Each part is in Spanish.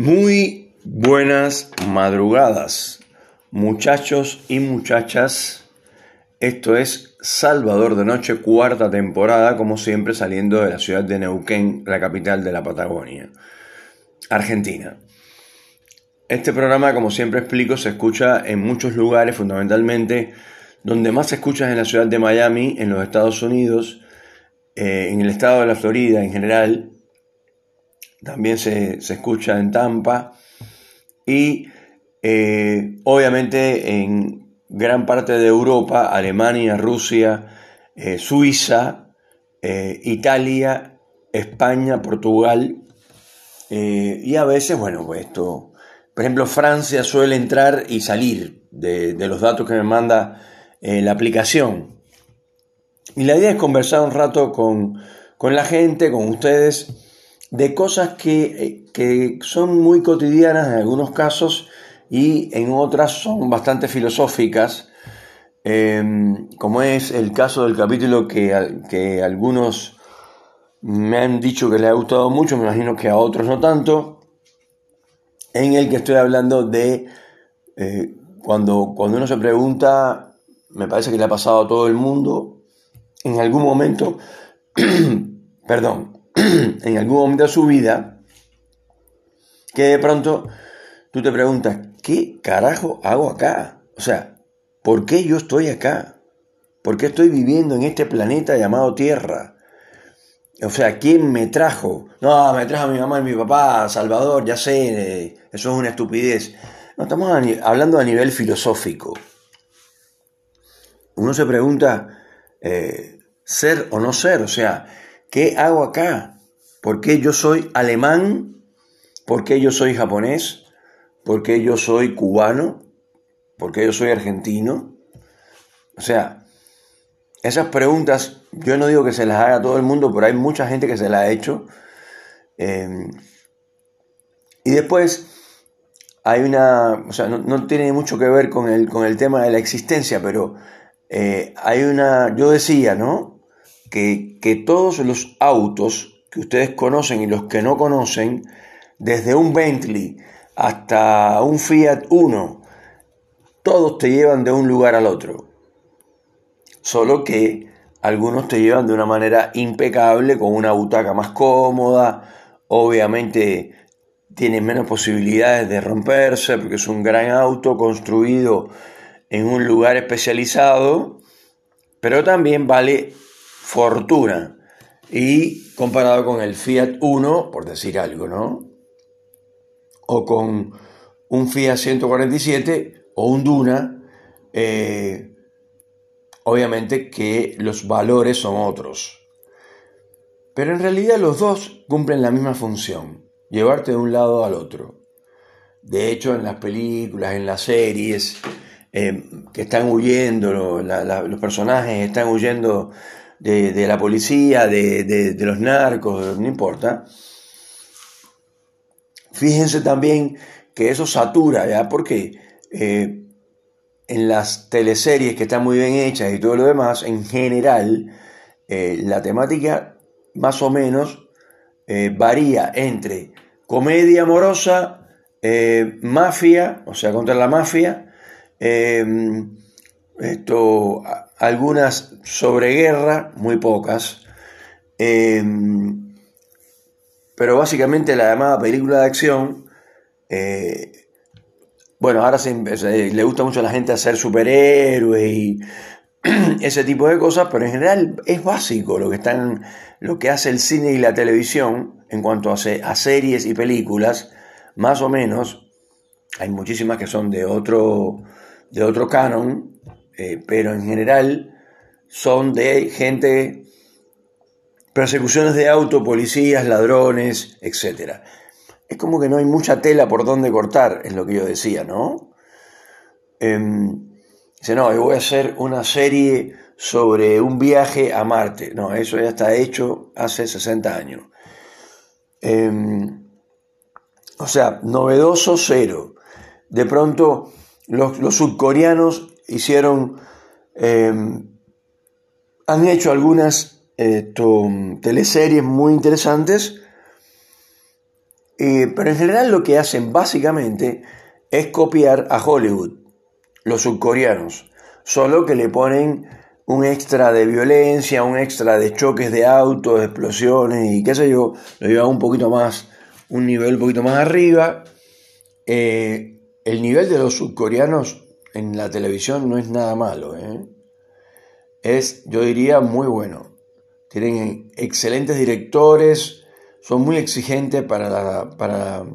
Muy buenas madrugadas, muchachos y muchachas. Esto es Salvador de Noche, cuarta temporada, como siempre saliendo de la ciudad de Neuquén, la capital de la Patagonia, Argentina. Este programa, como siempre explico, se escucha en muchos lugares, fundamentalmente donde más se escucha es en la ciudad de Miami, en los Estados Unidos, eh, en el estado de la Florida en general, también se, escucha en Tampa y eh, obviamente en gran parte de Europa, Alemania, Rusia, eh, Suiza, eh, Italia, España, Portugal y a veces, bueno, pues esto, por ejemplo, Francia suele entrar y salir de, de los datos que me manda la aplicación. Y la idea es conversar un rato con, con la gente, con ustedes, de cosas que, son muy cotidianas en algunos casos y en otras son bastante filosóficas, em, como es el caso del capítulo que, que, algunos me han dicho que les ha gustado mucho, me imagino que a otros no tanto, en el que estoy hablando de eh, cuando, cuando uno se pregunta, me parece que le ha pasado a todo el mundo, en algún momento, perdón, en algún momento de su vida que de pronto tú te preguntas, ¿qué carajo hago acá? O sea, ¿por qué yo estoy acá? ¿Por qué estoy viviendo en este planeta llamado Tierra? O sea, ¿quién me trajo? No, me trajo mi mamá y mi papá, Salvador, ya sé, eso es una estupidez. No, estamos hablando a nivel filosófico. Uno se pregunta, eh, ser o no ser, o sea, ¿Qué hago acá? ¿Por qué yo soy alemán? ¿Por qué yo soy japonés? ¿Por qué yo soy cubano? ¿Por qué yo soy argentino? O sea, esas preguntas yo no digo que se las haga a todo el mundo, pero hay mucha gente que se las ha hecho. Em, y después hay una, o sea, no, tiene mucho que ver con el, con el tema de la existencia, pero eh, hay una, yo decía, ¿no? que, todos los autos que ustedes conocen y los que no conocen, desde un Bentley hasta un Fiat Uno, todos te llevan de un lugar al otro. Solo que algunos te llevan de una manera impecable, con una butaca más cómoda, obviamente tienen menos posibilidades de romperse porque es un gran auto construido en un lugar especializado, pero también vale fortuna. Y comparado con el Fiat 1, por decir algo, ¿no? O con un Fiat 147 o un Duna, eh, obviamente que los valores son otros. Pero en realidad los dos cumplen la misma función, llevarte de un lado al otro. De hecho, en las películas, en las series, eh, que están huyendo, los personajes están huyendo de, la policía, de, los narcos, no importa. Fíjense también que eso satura, ¿ya? Porque eh, en las teleseries que están muy bien hechas y todo lo demás, en general, eh, la temática más o menos eh, varía entre comedia amorosa, mafia, o sea, contra la mafia, esto, algunas sobre guerra, muy pocas, em, pero básicamente la llamada película de acción, eh, bueno, ahora le gusta mucho a la gente hacer superhéroes y ese tipo de cosas, pero en general es básico lo que, están, lo que hace el cine y la televisión en cuanto a, a series y películas, más o menos, hay muchísimas que son de otro, de otro canon, eh, pero en general son de gente, persecuciones de auto, policías, ladrones, etc. Es como que no hay mucha tela por donde cortar, es lo que yo decía, ¿no? Em, dice, no, yo voy a hacer una serie sobre un viaje a Marte. No, eso ya está hecho hace 60 años. Em, o sea, novedoso cero. De pronto, los, los subcoreanos hicieron, em, han hecho algunas teleseries muy interesantes pero en general lo que hacen básicamente es copiar a Hollywood, los subcoreanos, solo que le ponen un extra de violencia, un extra de choques de autos, explosiones y qué sé yo, lo lleva un poquito más, un nivel un poquito más arriba. Eh, el nivel de los subcoreanos en la televisión no es nada malo, ¿eh? es, yo diría, muy bueno. Tienen excelentes directores, son muy exigentes para la, para,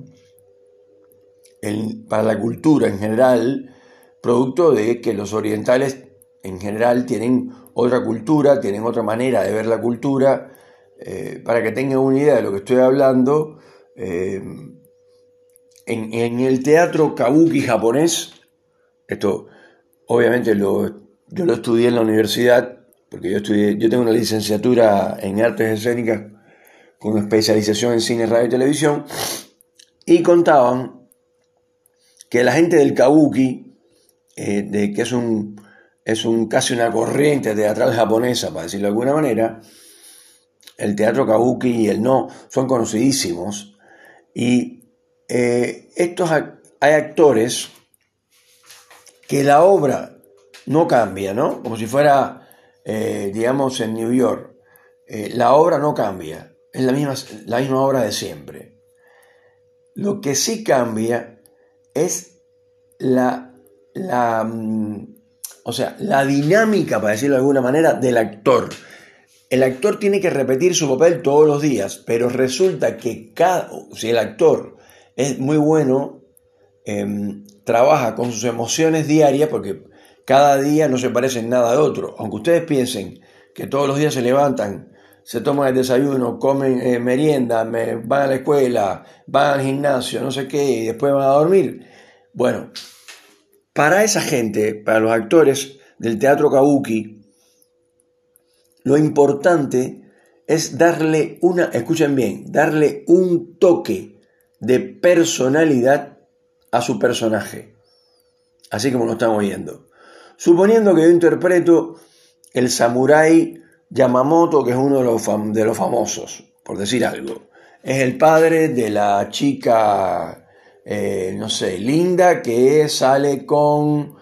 para la cultura en general, producto de que los orientales en general tienen otra cultura, tienen otra manera de ver la cultura. Eh, para que tengan una idea de lo que estoy hablando, eh, en, el teatro kabuki japonés, esto obviamente lo, yo lo estudié en la universidad, porque yo, estudié, yo tengo una licenciatura en artes escénicas con especialización en cine, radio y televisión, y contaban que la gente del kabuki, eh, de, que es un, es un, casi una corriente teatral japonesa, para decirlo de alguna manera, el teatro kabuki y el no son conocidísimos, y eh, estos hay actores que la obra no cambia, ¿no? Como si fuera, eh, digamos, en New York. Eh, la obra no cambia, es la misma, la misma obra de siempre. Lo que sí cambia es la, la, mm, o sea, la dinámica, para decirlo de alguna manera, del actor. El actor tiene que repetir su papel todos los días, pero resulta que cada, si el actor es muy bueno, em, trabaja con sus emociones diarias porque cada día no se parece en nada de otro. Aunque ustedes piensen que todos los días se levantan, se toman el desayuno, comen eh, merienda, van a la escuela, van al gimnasio, no sé qué, y después van a dormir. Bueno, para esa gente, para los actores del teatro kabuki, lo importante es darle una, escuchen bien, darle un toque de personalidad a su personaje, así como lo estamos viendo. Suponiendo que yo interpreto el samurái Yamamoto, que es uno de los, de los famosos, por decir algo. Es el padre de la chica, eh, no sé, linda, que sale con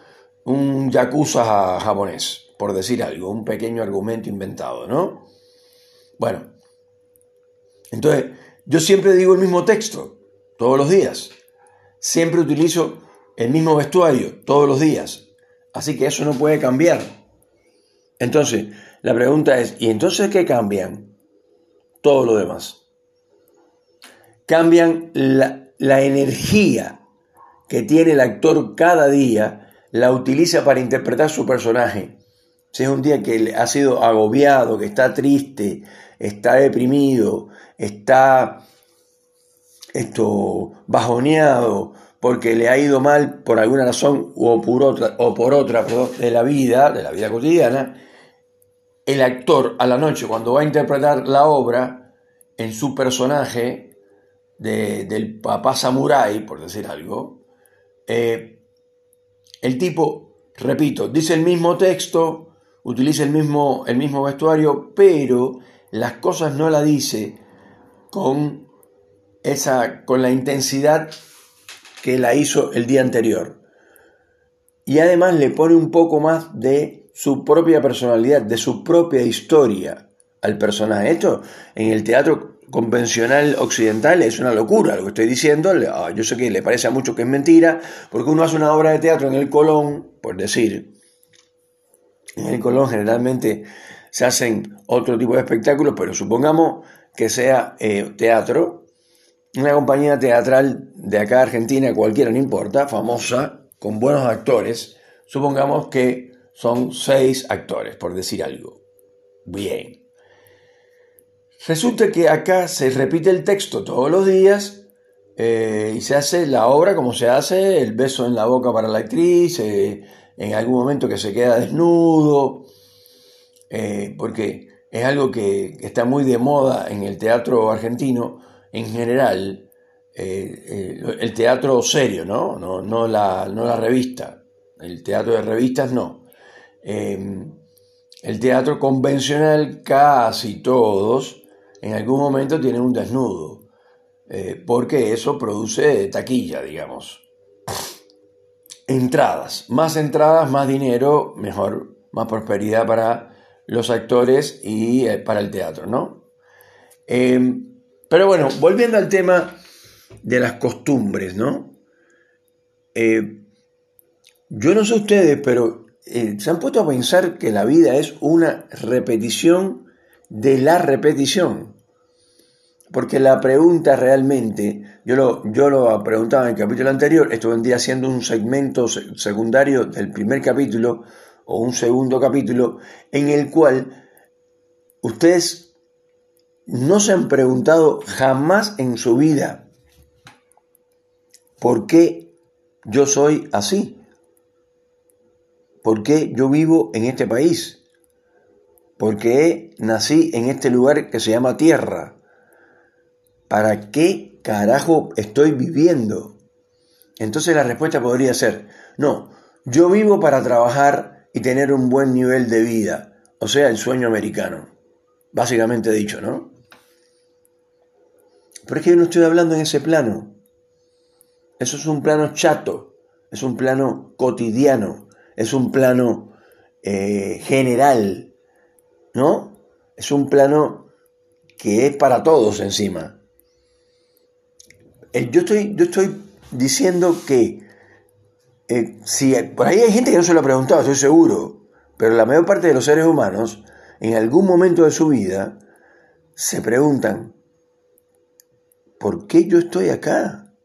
un yakuza japonés, por decir algo, un pequeño argumento inventado, ¿no? Bueno, entonces yo siempre digo el mismo texto, todos los días. Siempre utilizo el mismo vestuario todos los días. Así que eso no puede cambiar. Entonces, la pregunta es, ¿y entonces qué cambian? Todo lo demás. Cambian la, la energía que tiene el actor cada día, la utiliza para interpretar su personaje. Si es un día que ha sido agobiado, que está triste, está deprimido, está esto bajoneado porque le ha ido mal por alguna razón o por otra, o por otra de la vida, de la vida cotidiana, el actor a la noche cuando va a interpretar la obra en su personaje del papá samurái, por decir algo, eh, el tipo, repito, dice el mismo texto, utiliza el mismo, el mismo vestuario, pero las cosas no la dice con esa, con la intensidad que la hizo el día anterior. Y además le pone un poco más de su propia personalidad, de su propia historia al personaje. Esto en el teatro convencional occidental es una locura lo que estoy diciendo. Ah, yo sé que le parece a muchos que es mentira, porque uno hace una obra de teatro en el Colón, por decir, en el Colón generalmente se hacen otro tipo de espectáculos, pero supongamos que sea eh, teatro, una compañía teatral de acá Argentina, cualquiera, no importa, famosa, con buenos actores, supongamos que son seis actores, por decir algo. Bien. Resulta que acá se repite el texto todos los días eh, y se hace la obra como se hace, el beso en la boca para la actriz, eh, en algún momento que se queda desnudo, eh, porque es algo que está muy de moda en el teatro argentino, en general, eh, eh, el teatro serio, ¿no? No, la, no, la, revista. El teatro de revistas no. Em, el teatro convencional, casi todos, en algún momento tienen un desnudo. eh, porque eso produce taquilla, digamos. Entradas, más entradas, más dinero, mejor, más prosperidad para los actores y eh, para el teatro, ¿no? Pero bueno, volviendo al tema de las costumbres, ¿no? Eh, yo no sé ustedes, pero se han puesto a pensar que la vida es una repetición de la repetición. Porque la pregunta realmente, yo lo, yo lo preguntaba en el capítulo anterior, esto vendría siendo un segmento secundario del primer capítulo o un segundo capítulo, en el cual ustedes no se han preguntado jamás en su vida por qué yo soy así, por qué yo vivo en este país, por qué nací en este lugar que se llama tierra ¿Para qué carajo estoy viviendo? Entonces la respuesta podría ser, no, yo vivo para trabajar y tener un buen nivel de vida, o sea, el sueño americano, básicamente dicho, ¿no? Pero es que yo no estoy hablando en ese plano. Eso es un plano chato, es un plano cotidiano, es un plano eh, general, ¿no? Es un plano que es para todos encima. Eh, yo, estoy, yo estoy diciendo que eh, si por ahí hay gente que no se lo ha preguntado, estoy seguro, pero la mayor parte de los seres humanos, en algún momento de su vida, se preguntan, ¿por qué yo estoy acá?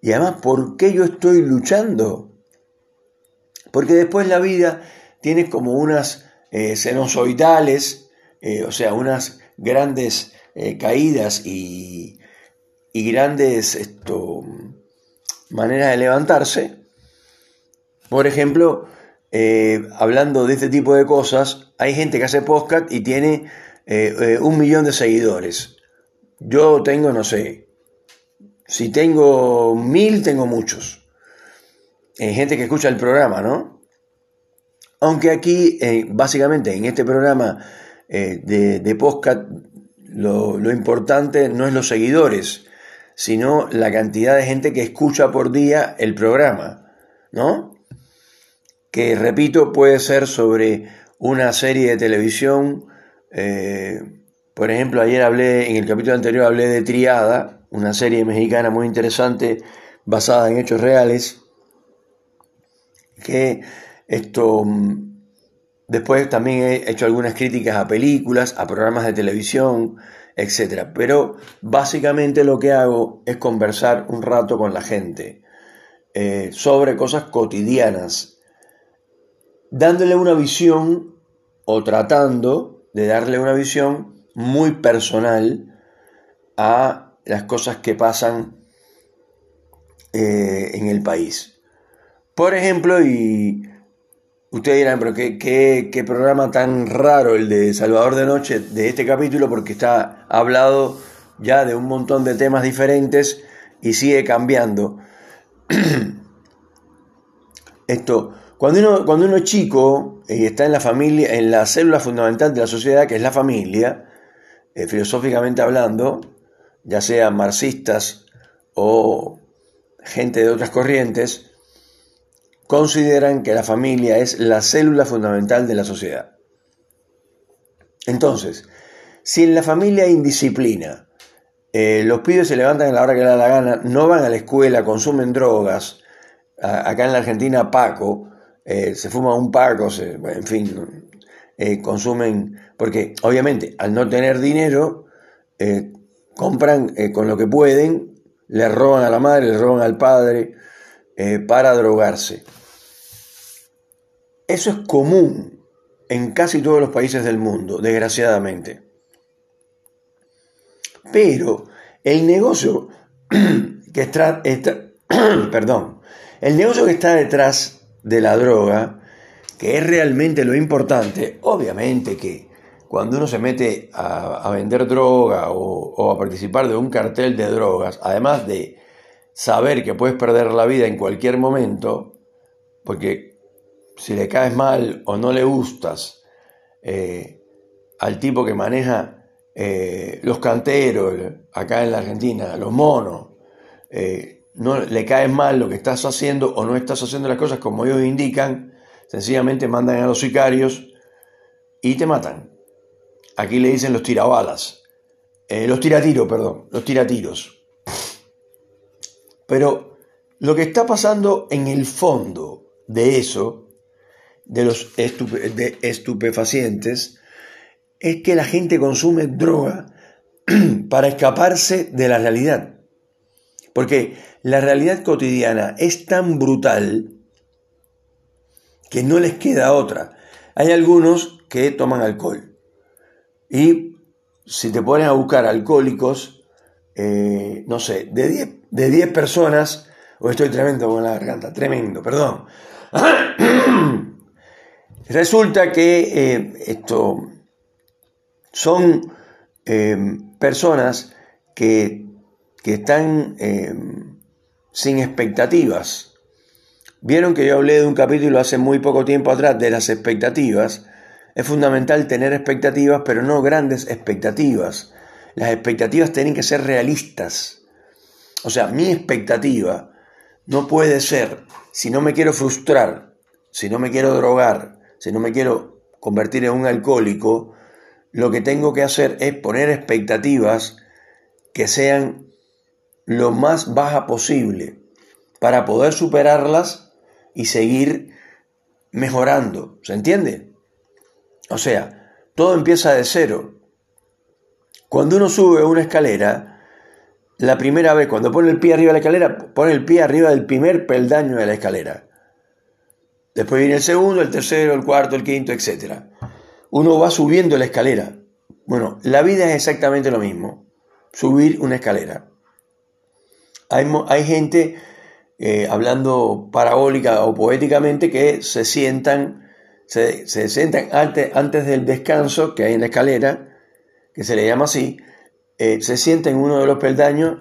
Y además, ¿por qué yo estoy luchando? Porque después la vida tiene como unas eh, senozoidales, o sea, unas grandes caídas y, y grandes esto, maneras de levantarse. Por ejemplo, eh, hablando de este tipo de cosas, hay gente que hace podcast y tiene eh, eh, un millón de seguidores. Yo tengo, no sé, si tengo mil, tengo muchos. Hay gente que escucha el programa, ¿no? Aunque aquí, básicamente, en este programa de, de podcast, lo, lo importante no es los seguidores, sino la cantidad de gente que escucha por día el programa, ¿no? Que, repito, puede ser sobre una serie de televisión. Eh, por ejemplo, ayer hablé, en el capítulo anterior hablé de Triada, una serie mexicana muy interesante basada en hechos reales, que esto mm, después también he hecho algunas críticas a películas, a programas de televisión, etc. Pero básicamente lo que hago es conversar un rato con la gente eh, sobre cosas cotidianas, dándole una visión o tratando de darle una visión muy personal a las cosas que pasan eh, en el país. Por ejemplo, y Ustedes dirán, pero qué, programa tan raro el de Salvador de Noche de este capítulo, porque está hablado ya de un montón de temas diferentes y sigue cambiando. Esto, cuando uno, cuando uno es chico y está en la familia, en la célula fundamental de la sociedad, que es la familia, eh, filosóficamente hablando, ya sean marxistas o gente de otras corrientes, consideran que la familia es la célula fundamental de la sociedad. Entonces, si en la familia hay indisciplina, eh, los pibes se levantan a la hora que les da la gana, no van a la escuela, consumen drogas, acá en la Argentina Paco, eh, se fuma un Paco, en fin, eh, consumen, porque obviamente al no tener dinero, compran con lo que pueden, le roban a la madre, le roban al padre para drogarse. Eso es común en casi todos los países del mundo, desgraciadamente. Pero el negocio que está, perdón, el negocio que está detrás de la droga, que es realmente lo importante, obviamente que cuando uno se mete a, vender droga o, a participar de un cartel de drogas, además de saber que puedes perder la vida en cualquier momento, porque si le caes mal o no le gustas eh, al tipo que maneja eh, los canteros acá en la Argentina, los monos, eh, no le cae mal lo que estás haciendo o no estás haciendo las cosas como ellos indican, sencillamente mandan a los sicarios y te matan. Aquí le dicen los tirabalas, eh, los tiratiros, perdón, los tiratiros. Pero lo que está pasando en el fondo de eso, de los de estupefacientes, es que la gente consume droga para escaparse de la realidad. Porque la realidad cotidiana es tan brutal que no les queda otra. Hay algunos que toman alcohol. Y si te pones a buscar alcohólicos, eh, no sé, de 10 de 10 personas, o estoy tremendo con la garganta, tremendo, perdón. Resulta que eh, esto son eh, personas que, están sin expectativas. Vieron que yo hablé de un capítulo hace muy poco tiempo atrás de las expectativas. Es fundamental tener expectativas, pero no grandes expectativas. Las expectativas tienen que ser realistas. O sea, mi expectativa no puede ser, si no me quiero frustrar, si no me quiero drogar, si no me quiero convertir en un alcohólico, lo que tengo que hacer es poner expectativas que sean lo más baja posible para poder superarlas y seguir mejorando. ¿Se entiende? O sea, todo empieza de cero. Cuando uno sube una escalera, la primera vez, cuando pone el pie arriba de la escalera, pone el pie arriba del primer peldaño de la escalera. Después viene el segundo, el tercero, el cuarto, el quinto, etc. Uno va subiendo la escalera. Bueno, la vida es exactamente lo mismo. Subir una escalera. Hay, hay gente, eh, hablando parabólica o poéticamente, que se sientan, se, se sientan antes, antes del descanso que hay en la escalera, que se le llama así, eh, se sienta en uno de los peldaños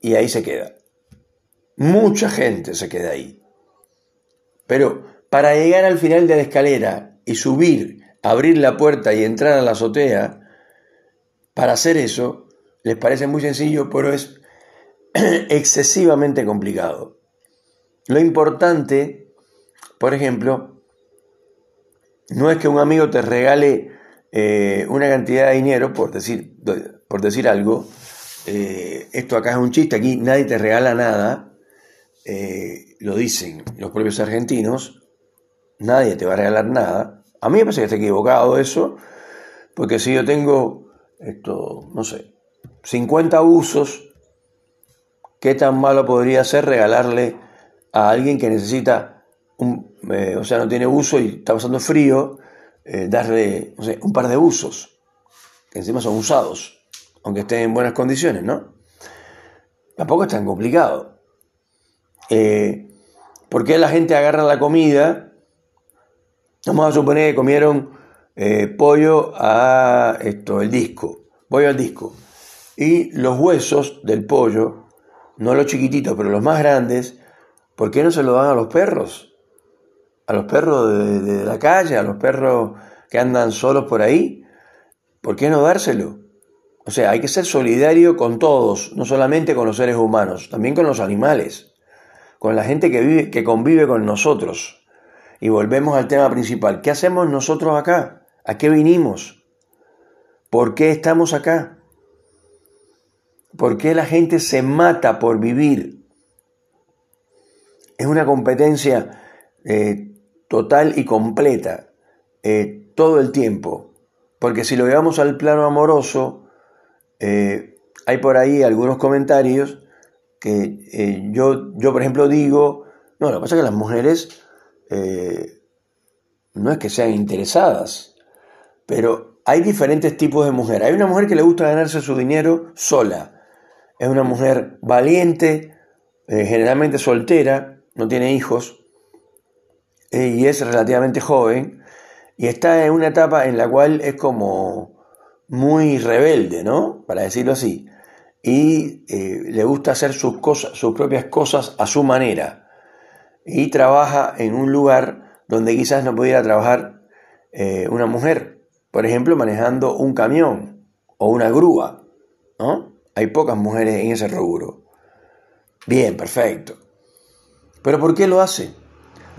y ahí se queda. Mucha gente se queda ahí. Pero para llegar al final de la escalera y subir, abrir la puerta y entrar a la azotea, para hacer eso, les parece muy sencillo, pero es excesivamente complicado. Lo importante, por ejemplo, no es que un amigo te regale eh, una cantidad de dinero, por decir, por decir algo, eh, esto acá es un chiste, aquí nadie te regala nada, eh, lo dicen los propios argentinos, nadie te va a regalar nada. A mí me parece que está equivocado eso, porque si yo tengo, esto, no sé, 50 usos, ¿qué tan malo podría ser regalarle a alguien que necesita, un, o sea, no tiene uso y está pasando frío, eh, darle un par de usos, que encima son usados, aunque estén en buenas condiciones, ¿no? Tampoco es tan complicado. Eh, ¿Por qué la gente agarra la comida? Vamos a suponer que comieron eh, pollo a esto, el disco, pollo al disco. Y los huesos del pollo, no los chiquititos, pero los más grandes, ¿por qué no se lo dan a los perros? a los perros de, la calle, a los perros que andan solos por ahí, ¿por qué no dárselo? O sea, hay que ser solidario con todos, no solamente con los seres humanos, también con los animales, con la gente que, vive, que convive con nosotros. Y volvemos al tema principal. ¿Qué hacemos nosotros acá? ¿A qué vinimos? ¿Por qué estamos acá? ¿Por qué la gente se mata por vivir? Es una competencia eh, total y completa eh, todo el tiempo. Porque si lo llevamos al plano amoroso, eh, hay por ahí algunos comentarios que yo, yo, por ejemplo, digo, no, lo que pasa es que las mujeres no es que sean interesadas, pero hay diferentes tipos de mujer. Hay una mujer que le gusta ganarse su dinero sola. Es una mujer valiente, generalmente soltera, no tiene hijos, eh, y es relativamente joven y está en una etapa en la cual es como muy rebelde, ¿no? Para decirlo así. Y eh, le gusta hacer sus, cosas, sus propias cosas a su manera. Y trabaja en un lugar donde quizás no pudiera trabajar eh, una mujer. Por ejemplo, manejando un camión o una grúa, ¿no? Hay pocas mujeres en ese rubro. Bien, perfecto. ¿Pero por qué lo hace?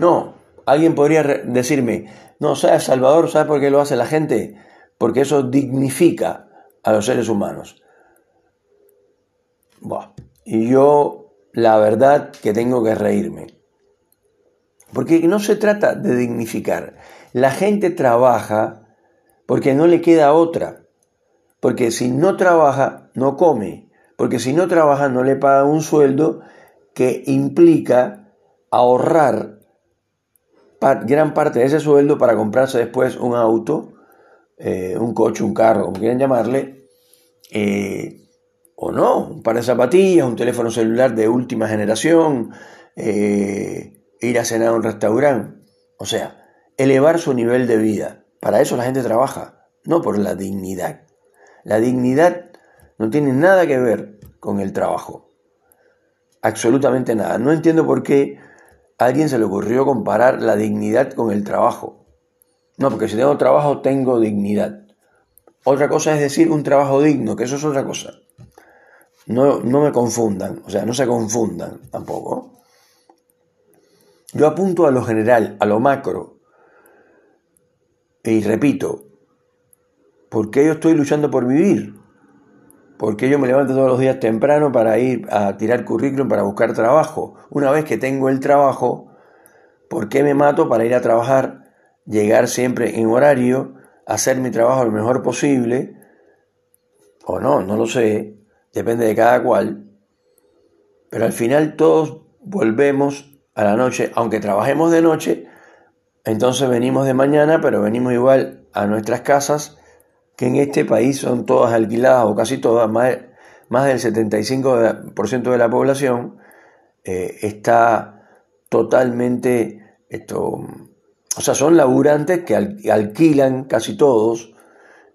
No, alguien podría decirme, no, ¿sabes, Salvador? ¿Sabes por qué lo hace la gente? Porque eso dignifica a los seres humanos. y yo, la verdad, que tengo que reírme. Porque no se trata de dignificar. La gente trabaja porque no le queda otra. Porque si no trabaja, no come. Porque si no trabaja, no le paga un sueldo que implica ahorrar gran parte de ese sueldo para comprarse después un auto, eh, un coche, un carro, como quieran llamarle, eh, o no, un par de zapatillas, un teléfono celular de última generación, eh, ir a cenar a un restaurante. O sea, elevar su nivel de vida. Para eso la gente trabaja, no por la dignidad. La dignidad no tiene nada que ver con el trabajo. Absolutamente nada. No entiendo por qué a alguien se le ocurrió comparar la dignidad con el trabajo. No, porque si tengo trabajo tengo dignidad. Otra cosa es decir un trabajo digno, que eso es otra cosa. No, no me confundan, o sea, no se confundan tampoco. Yo apunto a lo general, a lo macro. Y repito, ¿por qué yo estoy luchando por vivir? ¿Por qué yo me levanto todos los días temprano para ir a tirar currículum, para buscar trabajo? Una vez que tengo el trabajo, ¿por qué me mato para ir a trabajar, llegar siempre en horario, hacer mi trabajo lo mejor posible? O no, no lo sé, depende de cada cual. Pero al final todos volvemos a la noche, aunque trabajemos de noche, entonces venimos de mañana, pero venimos igual a nuestras casas, que en este país son todas alquiladas o casi todas, más, más del 75% de la población eh, está totalmente, esto, o sea, son laburantes que alquilan casi todos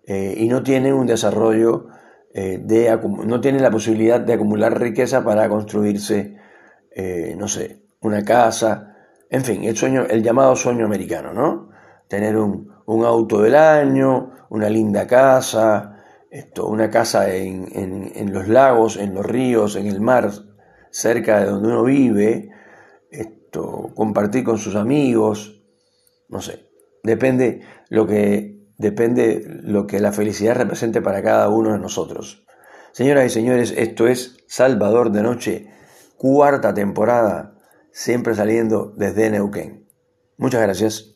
eh, y no tienen un desarrollo eh, de, no tienen la posibilidad de acumular riqueza para construirse, no sé, una casa, en fin, el, sueño, el llamado sueño americano, ¿no? Tener un, auto del año, una linda casa, esto, una casa en, en, los lagos, en los ríos, en el mar, cerca de donde uno vive, esto, compartir con sus amigos, no sé, depende lo que depende lo que la felicidad represente para cada uno de nosotros. Señoras y señores, esto es Salvador de Noche, cuarta temporada siempre saliendo desde Neuquén. Muchas gracias.